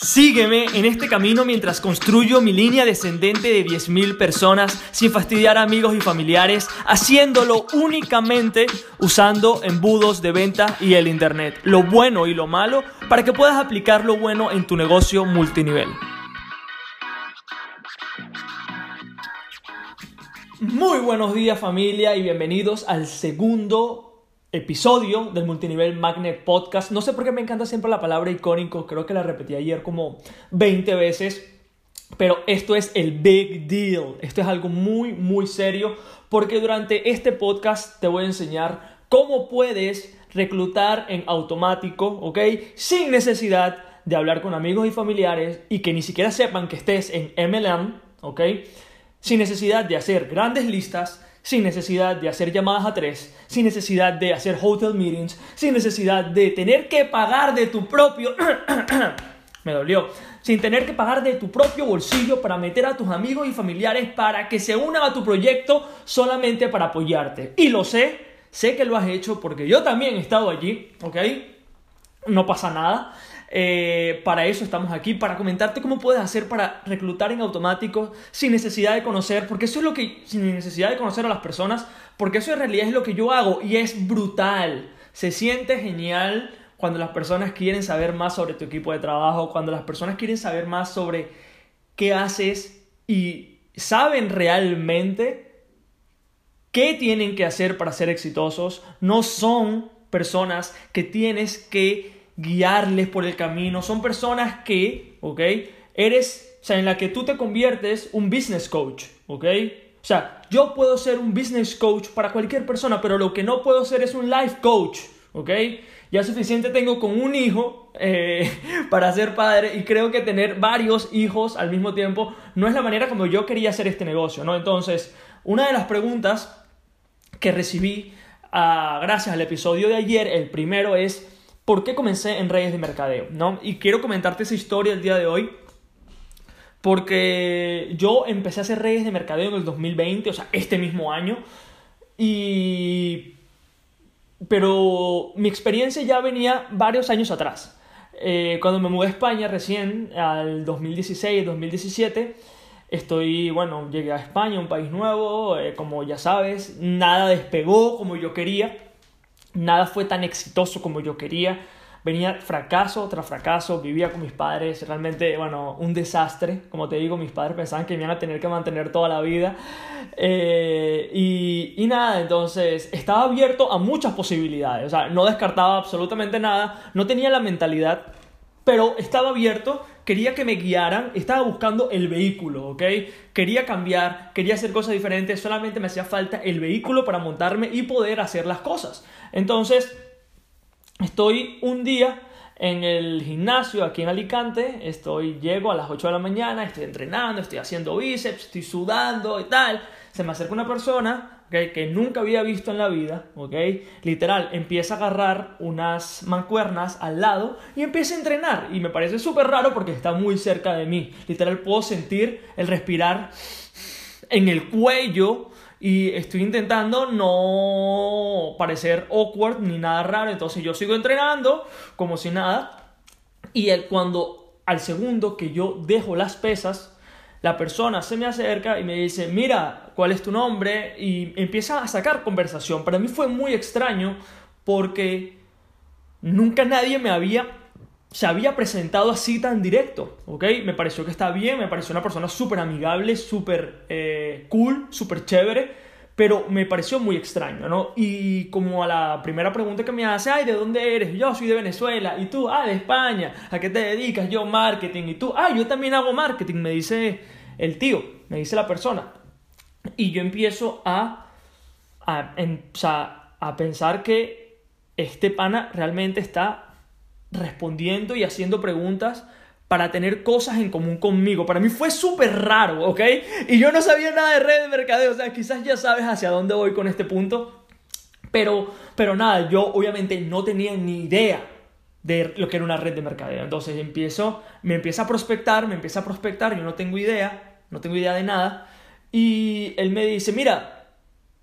Sígueme en este camino mientras construyo mi línea descendente de 10.000 personas sin fastidiar a amigos y familiares, haciéndolo únicamente usando embudos de venta y el Internet, lo bueno y lo malo, para que puedas aplicar lo bueno en tu negocio multinivel. Muy buenos días familia y bienvenidos al segundo episodio del Multinivel Magnet Podcast. No sé por qué me encanta siempre la palabra icónico, creo que la repetí ayer como 20 veces, pero esto es el big deal, esto es algo muy, muy serio, porque durante este podcast te voy a enseñar cómo puedes reclutar en automático, ¿ok? Sin necesidad de hablar con amigos y familiares y que ni siquiera sepan que estés en MLM, ¿ok? Sin necesidad de hacer grandes listas, sin necesidad de hacer llamadas a tres, sin necesidad de hacer hotel meetings, sin necesidad de tener que pagar de tu propio... me dolió. Sin tener que pagar de tu propio bolsillo para meter a tus amigos y familiares para que se unan a tu proyecto solamente para apoyarte. Y lo sé, sé que lo has hecho porque yo también he estado allí, ¿ok? No pasa nada. Eh, para eso estamos aquí, para comentarte cómo puedes hacer para reclutar en automático sin necesidad de conocer, porque eso es lo que, sin necesidad de conocer a las personas, porque eso en realidad es lo que yo hago y es brutal. Se siente genial cuando las personas quieren saber más sobre tu equipo de trabajo, cuando las personas quieren saber más sobre qué haces y saben realmente qué tienen que hacer para ser exitosos. No son personas que tienes que guiarles por el camino. Son personas que, ¿ok? Eres, o sea, en la que tú te conviertes un business coach, ¿ok? O sea, yo puedo ser un business coach para cualquier persona, pero lo que no puedo ser es un life coach, ¿ok? Ya suficiente tengo con un hijo eh, para ser padre y creo que tener varios hijos al mismo tiempo no es la manera como yo quería hacer este negocio, ¿no? Entonces, una de las preguntas que recibí ah, gracias al episodio de ayer, el primero es, por qué comencé en redes de mercadeo, ¿no? Y quiero comentarte esa historia el día de hoy porque yo empecé a hacer redes de mercadeo en el 2020, o sea, este mismo año, y... Pero mi experiencia ya venía varios años atrás. Eh, cuando me mudé a España recién, al 2016, 2017, estoy, bueno, llegué a España, un país nuevo, eh, como ya sabes, nada despegó como yo quería nada fue tan exitoso como yo quería. Venía fracaso tras fracaso, vivía con mis padres, realmente, bueno, un desastre. Como te digo, mis padres pensaban que me iban a tener que mantener toda la vida. Eh, y, y nada, entonces estaba abierto a muchas posibilidades. O sea, no descartaba absolutamente nada, no tenía la mentalidad, pero estaba abierto quería que me guiaran, estaba buscando el vehículo, ¿ok? Quería cambiar, quería hacer cosas diferentes, solamente me hacía falta el vehículo para montarme y poder hacer las cosas. Entonces, estoy un día en el gimnasio aquí en Alicante, estoy, llego a las 8 de la mañana, estoy entrenando, estoy haciendo bíceps, estoy sudando y tal, se me acerca una persona que nunca había visto en la vida, ¿ok? Literal, empieza a agarrar unas mancuernas al lado y empieza a entrenar. Y me parece súper raro porque está muy cerca de mí. Literal, puedo sentir el respirar en el cuello y estoy intentando no parecer awkward ni nada raro. Entonces yo sigo entrenando como si nada. Y él, cuando al segundo que yo dejo las pesas, la persona se me acerca y me dice, mira, ¿cuál es tu nombre? Y empieza a sacar conversación. Para mí fue muy extraño porque nunca nadie me había, se había presentado así tan directo, ¿ok? Me pareció que está bien, me pareció una persona súper amigable, súper eh, cool, súper chévere pero me pareció muy extraño, ¿no? Y como a la primera pregunta que me hace, ay, ¿de dónde eres? Yo soy de Venezuela, y tú, ah, de España, ¿a qué te dedicas? Yo, marketing, y tú, ah, yo también hago marketing, me dice el tío, me dice la persona. Y yo empiezo a, a, pensar que este pana realmente está respondiendo y haciendo preguntas para tener cosas en común conmigo. Para mí fue súper raro, ¿ok? Y yo no sabía nada de red de mercadeo, o sea, quizás ya sabes hacia dónde voy con este punto. Pero, pero nada, yo obviamente no tenía ni idea de lo que era una red de mercadeo. Entonces empiezo, me empieza a prospectar, me empieza a prospectar, yo no tengo idea, no tengo idea de nada. Y él me dice, mira,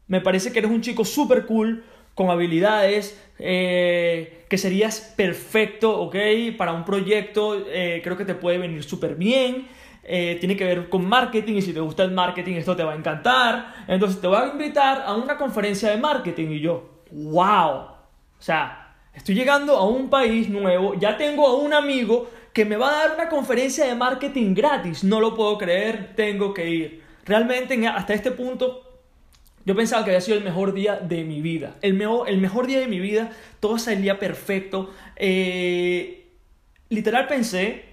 me parece que eres un chico súper cool, con habilidades, eh, que serías perfecto, ¿ok? Para un proyecto, eh, creo que te puede venir súper bien. Eh, tiene que ver con marketing y si te gusta el marketing esto te va a encantar. Entonces te voy a invitar a una conferencia de marketing y yo, wow. O sea, estoy llegando a un país nuevo, ya tengo a un amigo que me va a dar una conferencia de marketing gratis. No lo puedo creer, tengo que ir. Realmente hasta este punto yo pensaba que había sido el mejor día de mi vida. El mejor, el mejor día de mi vida, todo salía perfecto. Eh, literal pensé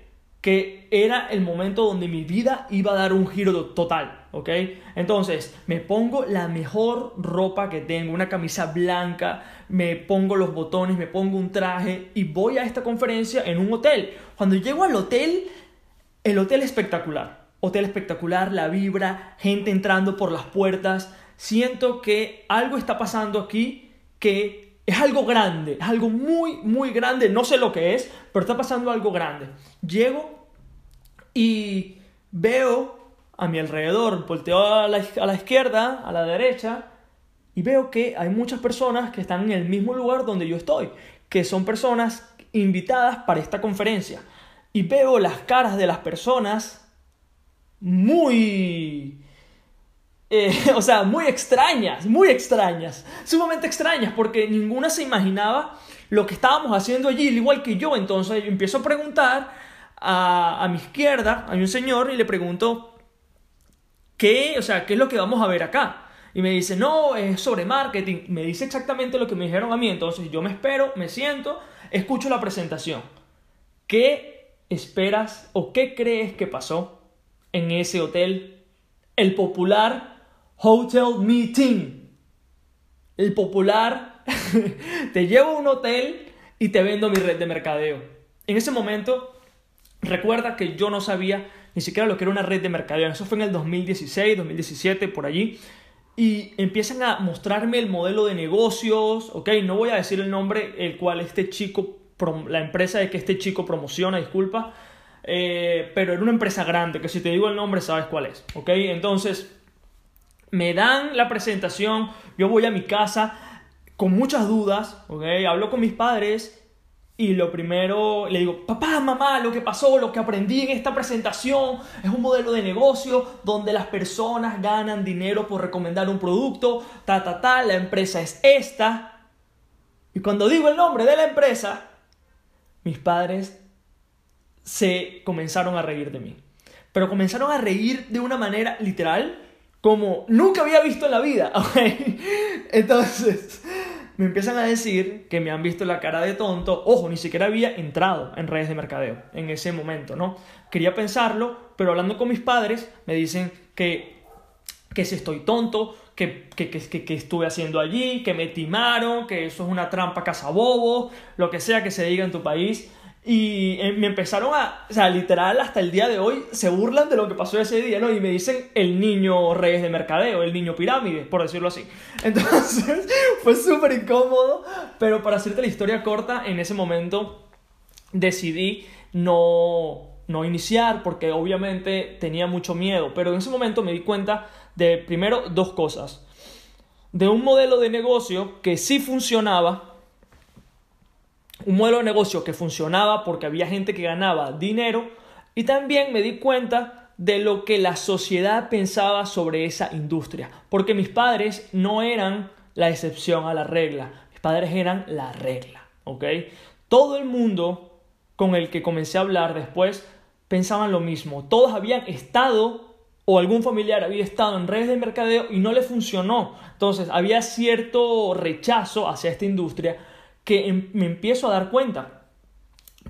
que era el momento donde mi vida iba a dar un giro total, ¿ok? Entonces, me pongo la mejor ropa que tengo, una camisa blanca, me pongo los botones, me pongo un traje y voy a esta conferencia en un hotel. Cuando llego al hotel, el hotel espectacular, hotel espectacular, la vibra, gente entrando por las puertas, siento que algo está pasando aquí que es algo grande, es algo muy, muy grande, no sé lo que es, pero está pasando algo grande. Llego y veo a mi alrededor, volteo a la, a la izquierda, a la derecha, y veo que hay muchas personas que están en el mismo lugar donde yo estoy, que son personas invitadas para esta conferencia. Y veo las caras de las personas muy eh, o sea, muy extrañas, muy extrañas, sumamente extrañas, porque ninguna se imaginaba lo que estábamos haciendo allí, igual que yo. Entonces yo empiezo a preguntar a, a mi izquierda, hay un señor, y le pregunto, ¿qué, o sea, qué es lo que vamos a ver acá? Y me dice, no, es sobre marketing. Me dice exactamente lo que me dijeron a mí. Entonces yo me espero, me siento, escucho la presentación. ¿Qué esperas o qué crees que pasó en ese hotel? El popular Hotel Meeting. El popular, te llevo a un hotel y te vendo mi red de mercadeo. En ese momento, recuerda que yo no sabía ni siquiera lo que era una red de mercadeo. Eso fue en el 2016, 2017, por allí. Y empiezan a mostrarme el modelo de negocios, ok, no voy a decir el nombre el cual este chico, la empresa de que este chico promociona, disculpa, eh, pero era una empresa grande, que si te digo el nombre sabes cuál es, ok, entonces me dan la presentación, yo voy a mi casa con muchas dudas, ¿ok? Hablo con mis padres y lo primero le digo, papá, mamá, lo que pasó, lo que aprendí en esta presentación es un modelo de negocio donde las personas ganan dinero por recomendar un producto, ta, ta, ta, la empresa es esta. Y cuando digo el nombre de la empresa, mis padres se comenzaron a reír de mí. Pero comenzaron a reír de una manera literal como nunca había visto en la vida. Entonces, me empiezan a decir que me han visto la cara de tonto. Ojo, ni siquiera había entrado en redes de mercadeo en ese momento, ¿no? Quería pensarlo, pero hablando con mis padres, me dicen que, que si estoy tonto, que, que, que, que, estuve haciendo allí, que me timaron, que eso es una trampa cazabobo, lo que sea que se diga en tu país. Y eh, me empezaron a, o sea, literal, hasta el día de hoy se burlan de lo que pasó ese día, ¿no? Y me dicen el niño reyes de mercadeo, el niño pirámide, por decirlo así. Entonces, fue súper incómodo, pero para hacerte la historia corta, en ese momento decidí no, no iniciar porque obviamente tenía mucho miedo, pero en ese momento me di cuenta de, primero, dos cosas. De un modelo de negocio que sí funcionaba, un modelo de negocio que funcionaba porque había gente que ganaba dinero y también me di cuenta de lo que la sociedad pensaba sobre esa industria, porque mis padres no eran la excepción a la regla, mis padres eran la regla, ¿ok? Todo el mundo con el que comencé a hablar después pensaban lo mismo, todos habían estado o algún familiar había estado en redes de mercadeo y no le funcionó, entonces había cierto rechazo hacia esta industria que em, me empiezo a dar cuenta.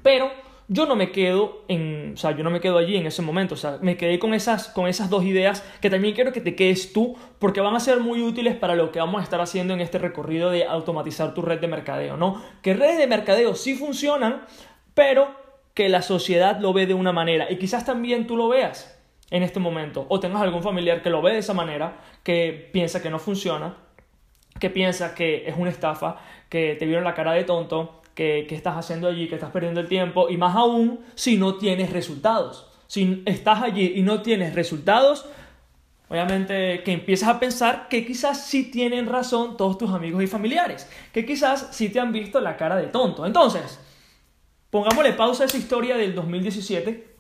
Pero yo no me quedo en, o sea, yo no me quedo allí en ese momento, o sea, me quedé con esas, con esas dos ideas que también quiero que te quedes tú porque van a ser muy útiles para lo que vamos a estar haciendo en este recorrido de automatizar tu red de mercadeo, ¿no? Que redes de mercadeo sí funcionan, pero que la sociedad lo ve de una manera y quizás también tú lo veas en este momento o tengas algún familiar que lo ve de esa manera, que piensa que no funciona, que piensa que es una estafa, que te vieron la cara de tonto, que, estás haciendo allí, que estás perdiendo el tiempo, y más aún si no tienes resultados. Si estás allí y no tienes resultados, obviamente que empiezas a pensar que quizás sí tienen razón todos tus amigos y familiares, que quizás sí te han visto la cara de tonto. Entonces, pongámosle pausa a esa historia del 2017,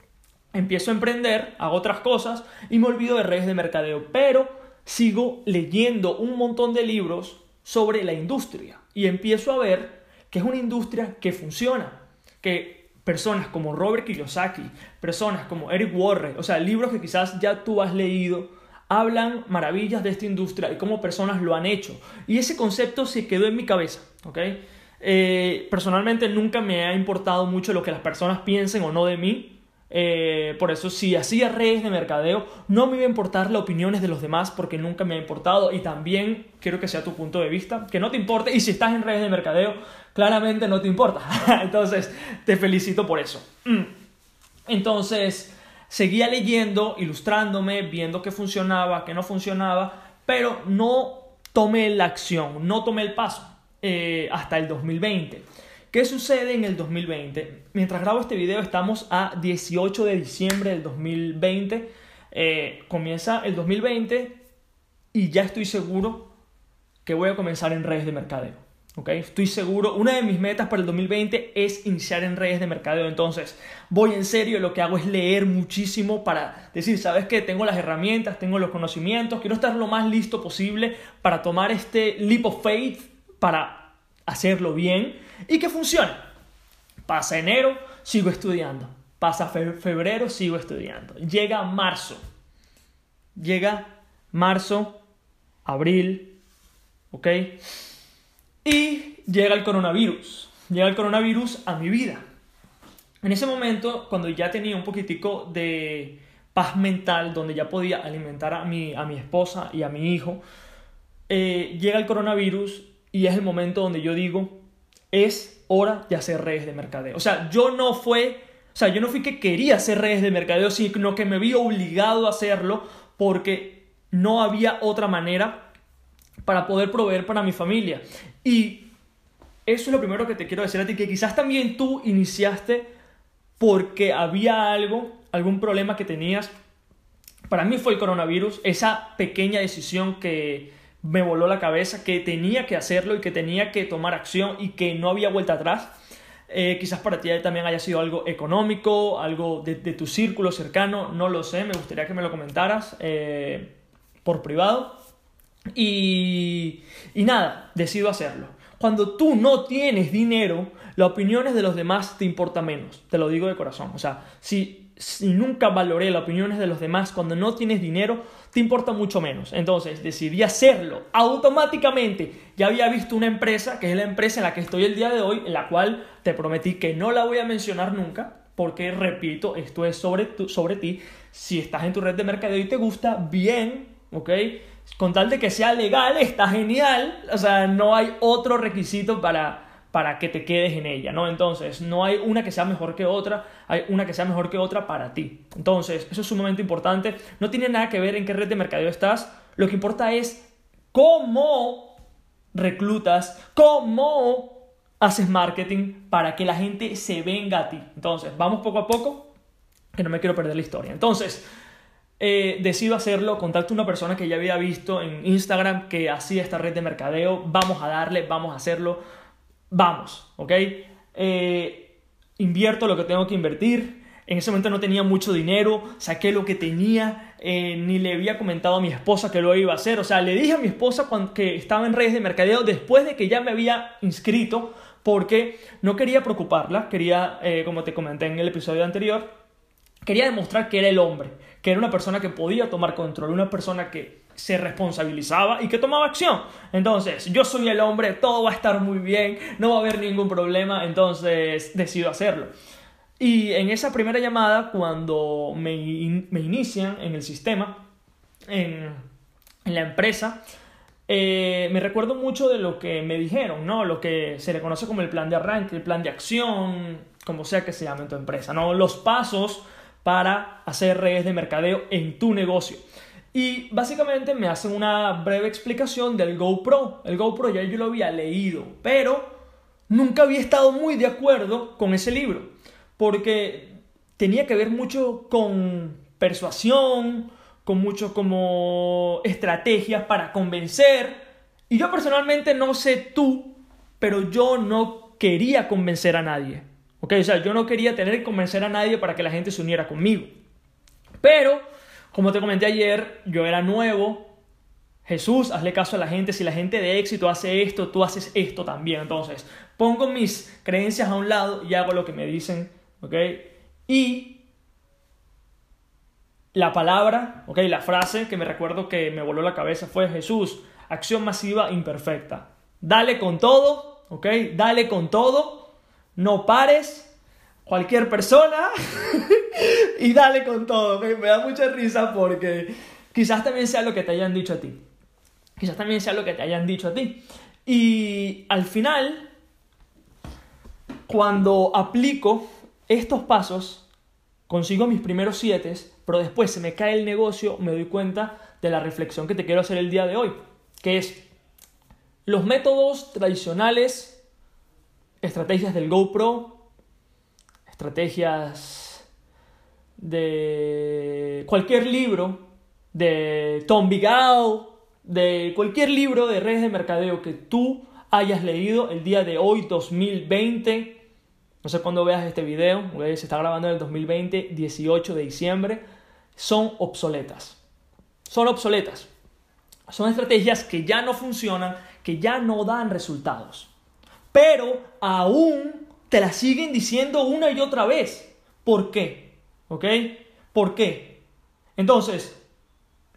empiezo a emprender, hago otras cosas y me olvido de redes de mercadeo, pero sigo leyendo un montón de libros sobre la industria y empiezo a ver que es una industria que funciona, que personas como Robert Kiyosaki, personas como Eric Warren, o sea, libros que quizás ya tú has leído, hablan maravillas de esta industria y cómo personas lo han hecho. Y ese concepto se quedó en mi cabeza, ¿ok? Eh, personalmente nunca me ha importado mucho lo que las personas piensen o no de mí. Eh, por eso si hacía redes de mercadeo, no me iba a importar las opiniones de los demás porque nunca me ha importado y también quiero que sea tu punto de vista, que no te importe y si estás en redes de mercadeo, claramente no te importa. Entonces, te felicito por eso. Mm. Entonces, seguía leyendo, ilustrándome, viendo qué funcionaba, qué no funcionaba, pero no tomé la acción, no tomé el paso eh, hasta el 2020. ¿Qué sucede en el 2020? Mientras grabo este video estamos a 18 de diciembre del 2020. Eh, comienza el 2020 y ya estoy seguro que voy a comenzar en redes de mercadeo. ¿okay? Estoy seguro, una de mis metas para el 2020 es iniciar en redes de mercadeo. Entonces, voy en serio, lo que hago es leer muchísimo para decir, ¿sabes qué? Tengo las herramientas, tengo los conocimientos, quiero estar lo más listo posible para tomar este leap of faith, para hacerlo bien y que funcione. Pasa enero, sigo estudiando. Pasa febrero, sigo estudiando. Llega marzo. Llega marzo, abril, ¿ok? Y llega el coronavirus. Llega el coronavirus a mi vida. En ese momento, cuando ya tenía un poquitico de paz mental, donde ya podía alimentar a mi, a mi esposa y a mi hijo, eh, llega el coronavirus y es el momento donde yo digo, es hora de hacer redes de mercadeo. O sea, yo no fue, o sea, yo no fui que quería hacer redes de mercadeo, sino que me vi obligado a hacerlo porque no había otra manera para poder proveer para mi familia. Y eso es lo primero que te quiero decir a ti, que quizás también tú iniciaste porque había algo, algún problema que tenías. Para mí fue el coronavirus, esa pequeña decisión que, me voló la cabeza que tenía que hacerlo y que tenía que tomar acción y que no había vuelta atrás. Eh, quizás para ti también haya sido algo económico, algo de, tu círculo cercano, no lo sé, me gustaría que me lo comentaras eh, por privado. Y, y nada, decido hacerlo. Cuando tú no tienes dinero, las opiniones de los demás te importa menos, te lo digo de corazón. O sea, si nunca valoré las opiniones de los demás cuando no tienes dinero, te importa mucho menos. Entonces decidí hacerlo automáticamente. Ya había visto una empresa, que es la empresa en la que estoy el día de hoy, en la cual te prometí que no la voy a mencionar nunca, porque repito, esto es sobre, sobre ti. Si estás en tu red de mercadeo y te gusta, bien, ¿ok? Con tal de que sea legal, está genial. O sea, no hay otro requisito para para que te quedes en ella, ¿no? Entonces, no hay una que sea mejor que otra, hay una que sea mejor que otra para ti. Entonces, eso es sumamente importante. No tiene nada que ver en qué red de mercadeo estás, lo que importa es cómo reclutas, cómo haces marketing para que la gente se venga a ti. Entonces, vamos poco a poco, que no me quiero perder la historia. Entonces, eh, decido hacerlo, contacto a una persona que ya había visto en Instagram que hacía esta red de mercadeo, vamos a darle, vamos a hacerlo vamos, ¿ok? Eh, invierto lo que tengo que invertir. En ese momento no tenía mucho dinero, saqué lo que tenía, eh, ni le había comentado a mi esposa que lo iba a hacer. O sea, le dije a mi esposa cuando, que estaba en redes de mercadeo después de que ya me había inscrito, porque no quería preocuparla, quería, eh, como te comenté en el episodio anterior, quería demostrar que era el hombre, que era una persona que podía tomar control, una persona que se responsabilizaba y que tomaba acción. Entonces, yo soy el hombre, todo va a estar muy bien, no va a haber ningún problema, entonces decido hacerlo. Y en esa primera llamada, cuando me, inician en el sistema, en, la empresa, eh, me recuerdo mucho de lo que me dijeron, ¿no? Lo que se le conoce como el plan de arranque, el plan de acción, como sea que se llame en tu empresa, ¿no? Los pasos para hacer redes de mercadeo en tu negocio. Y básicamente me hacen una breve explicación del GoPro. El GoPro ya yo lo había leído, pero nunca había estado muy de acuerdo con ese libro, porque tenía que ver mucho con persuasión, con mucho como estrategias para convencer. Y yo personalmente no sé tú, pero yo no quería convencer a nadie. ¿Ok? O sea, yo no quería tener que convencer a nadie para que la gente se uniera conmigo. Pero, como te comenté ayer, yo era nuevo. Jesús, hazle caso a la gente. Si la gente de éxito hace esto, tú haces esto también. Entonces, pongo mis creencias a un lado y hago lo que me dicen. ¿Ok? Y la palabra, ok, la frase que me recuerdo que me voló la cabeza fue Jesús, acción masiva imperfecta. Dale con todo, ok, dale con todo, no pares, cualquier persona y dale con todo. Me da mucha risa porque quizás también sea lo que te hayan dicho a ti. Quizás también sea lo que te hayan dicho a ti. Y al final, cuando aplico estos pasos, consigo mis primeros siete, pero después se me cae el negocio, me doy cuenta de la reflexión que te quiero hacer el día de hoy, que es los métodos tradicionales, estrategias del GoPro, estrategias de cualquier libro, de Tom Bigal, de cualquier libro de redes de mercadeo que tú hayas leído el día de hoy, 2020, no sé cuándo veas este video, se está grabando en el 2020, 18 de diciembre, son obsoletas. Son obsoletas. Son estrategias que ya no funcionan, que ya no dan resultados. Pero aún te las siguen diciendo una y otra vez. ¿Por qué? ¿Ok? ¿Por qué? Entonces,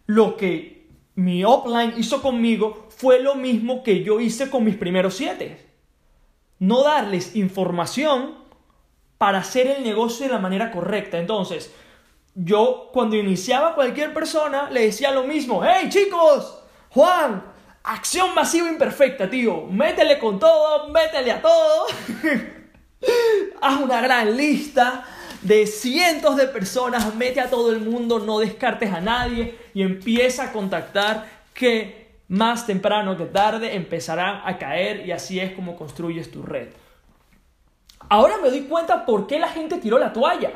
lo que mi offline hizo conmigo fue lo mismo que yo hice con mis primeros siete no darles información para hacer el negocio de la manera correcta. Entonces, yo cuando iniciaba cualquier persona le decía lo mismo, hey chicos, Juan, acción masiva imperfecta, tío, métele con todo, métele a todo. Haz una gran lista de cientos de personas, mete a todo el mundo, no descartes a nadie y empieza a contactar que más temprano que tarde empezarán a caer y así es como construyes tu red. Ahora me doy cuenta por qué la gente tiró la toalla.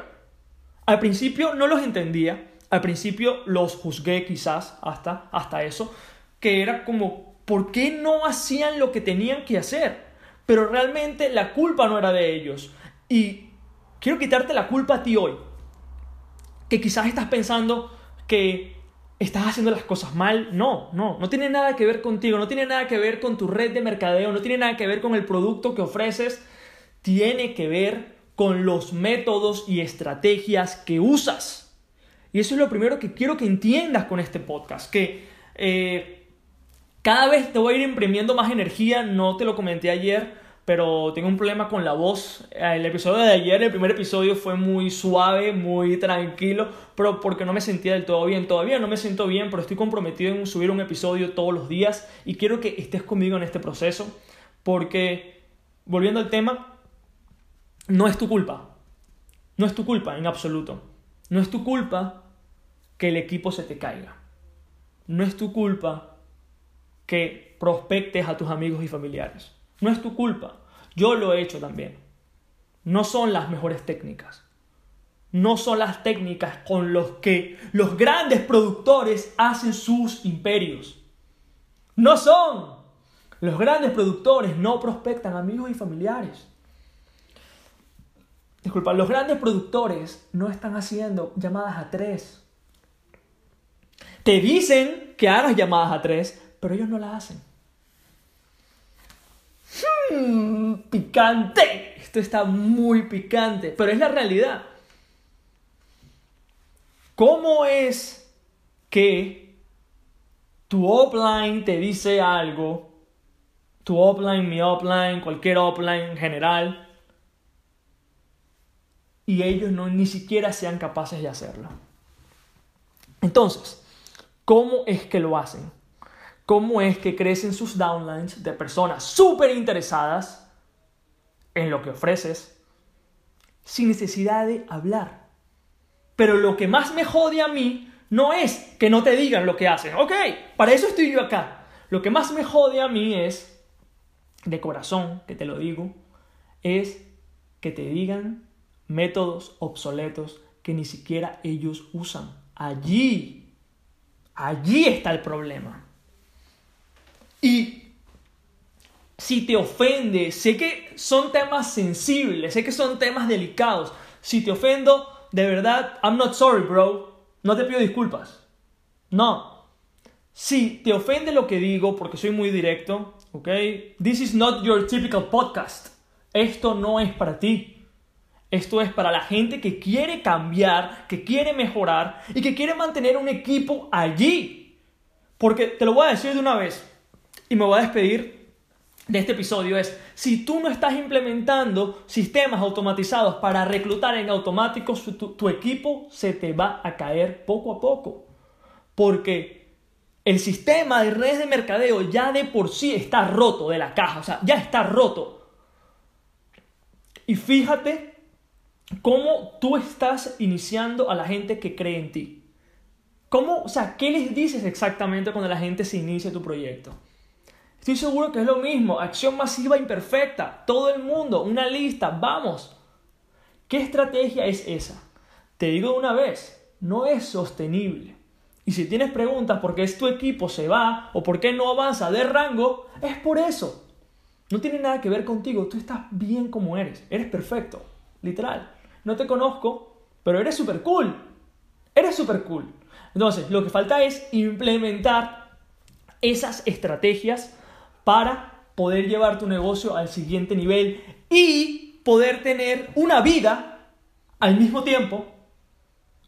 Al principio no los entendía, al principio los juzgué quizás hasta, hasta eso, que era como, ¿por qué no hacían lo que tenían que hacer? Pero realmente la culpa no era de ellos. Y quiero quitarte la culpa a ti hoy, que quizás estás pensando que estás haciendo las cosas mal. No, no, no tiene nada que ver contigo, no tiene nada que ver con tu red de mercadeo, no tiene nada que ver con el producto que ofreces, tiene que ver con los métodos y estrategias que usas. Y eso es lo primero que quiero que entiendas con este podcast, que eh, cada vez te voy a ir imprimiendo más energía, no te lo comenté ayer, pero tengo un problema con la voz. El episodio de ayer, el primer episodio fue muy suave, muy tranquilo, pero porque no me sentía del todo bien. Todavía no me siento bien, pero estoy comprometido en subir un episodio todos los días y quiero que estés conmigo en este proceso, porque, volviendo al tema, no es tu culpa. No es tu culpa en absoluto. No es tu culpa que el equipo se te caiga. No es tu culpa que prospectes a tus amigos y familiares. No es tu culpa. Yo lo he hecho también. No son las mejores técnicas. No son las técnicas con las que los grandes productores hacen sus imperios. No son. Los grandes productores no prospectan amigos y familiares. Disculpa, los grandes productores no están haciendo llamadas a tres. Te dicen que hagas llamadas a tres, pero ellos no las hacen. Picante. Esto está muy picante, pero es la realidad. ¿Cómo es que tu offline te dice algo? Tu offline, mi offline, cualquier offline en general. Y ellos no ni siquiera sean capaces de hacerlo. Entonces, ¿cómo es que lo hacen? Cómo es que crecen sus downlines de personas súper interesadas en lo que ofreces sin necesidad de hablar. Pero lo que más me jode a mí no es que no te digan lo que haces. Ok, para eso estoy yo acá. Lo que más me jode a mí es, de corazón, que te lo digo, es que te digan métodos obsoletos que ni siquiera ellos usan. Allí Allí está el problema. Y si te ofende, sé que son temas sensibles, sé que son temas delicados. Si te ofendo, de verdad, I'm not sorry, bro. No te pido disculpas. No. Si te ofende lo que digo, porque soy muy directo, ¿ok? This is not your typical podcast. Esto no es para ti. Esto es para la gente que quiere cambiar, que quiere mejorar y que quiere mantener un equipo allí. Porque te lo voy a decir de una vez y me voy a despedir de este episodio es, si tú no estás implementando sistemas automatizados para reclutar en automático, tu, tu, equipo se te va a caer poco a poco. Porque el sistema de redes de mercadeo ya de por sí está roto de la caja, o sea, ya está roto. Y fíjate cómo tú estás iniciando a la gente que cree en ti. ¿Cómo, o sea, qué les dices exactamente cuando la gente se inicia tu proyecto? Estoy seguro que es lo mismo, acción masiva imperfecta, todo el mundo, una lista, vamos. ¿Qué estrategia es esa? Te digo una vez, no es sostenible. Y si tienes preguntas por qué es tu equipo se va o por qué no avanza de rango, es por eso. No tiene nada que ver contigo, tú estás bien como eres, eres perfecto, literal. No te conozco, pero eres súper cool. Eres súper cool. Entonces, lo que falta es implementar esas estrategias para poder llevar tu negocio al siguiente nivel y poder tener una vida al mismo tiempo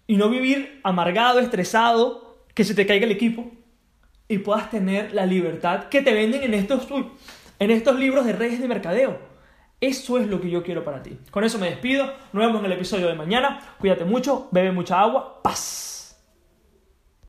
y no vivir amargado, estresado, que se te caiga el equipo y puedas tener la libertad que te venden en estos, en estos libros de redes de mercadeo. Eso es lo que yo quiero para ti. Con eso me despido. Nos vemos en el episodio de mañana. Cuídate mucho, bebe mucha agua. Paz.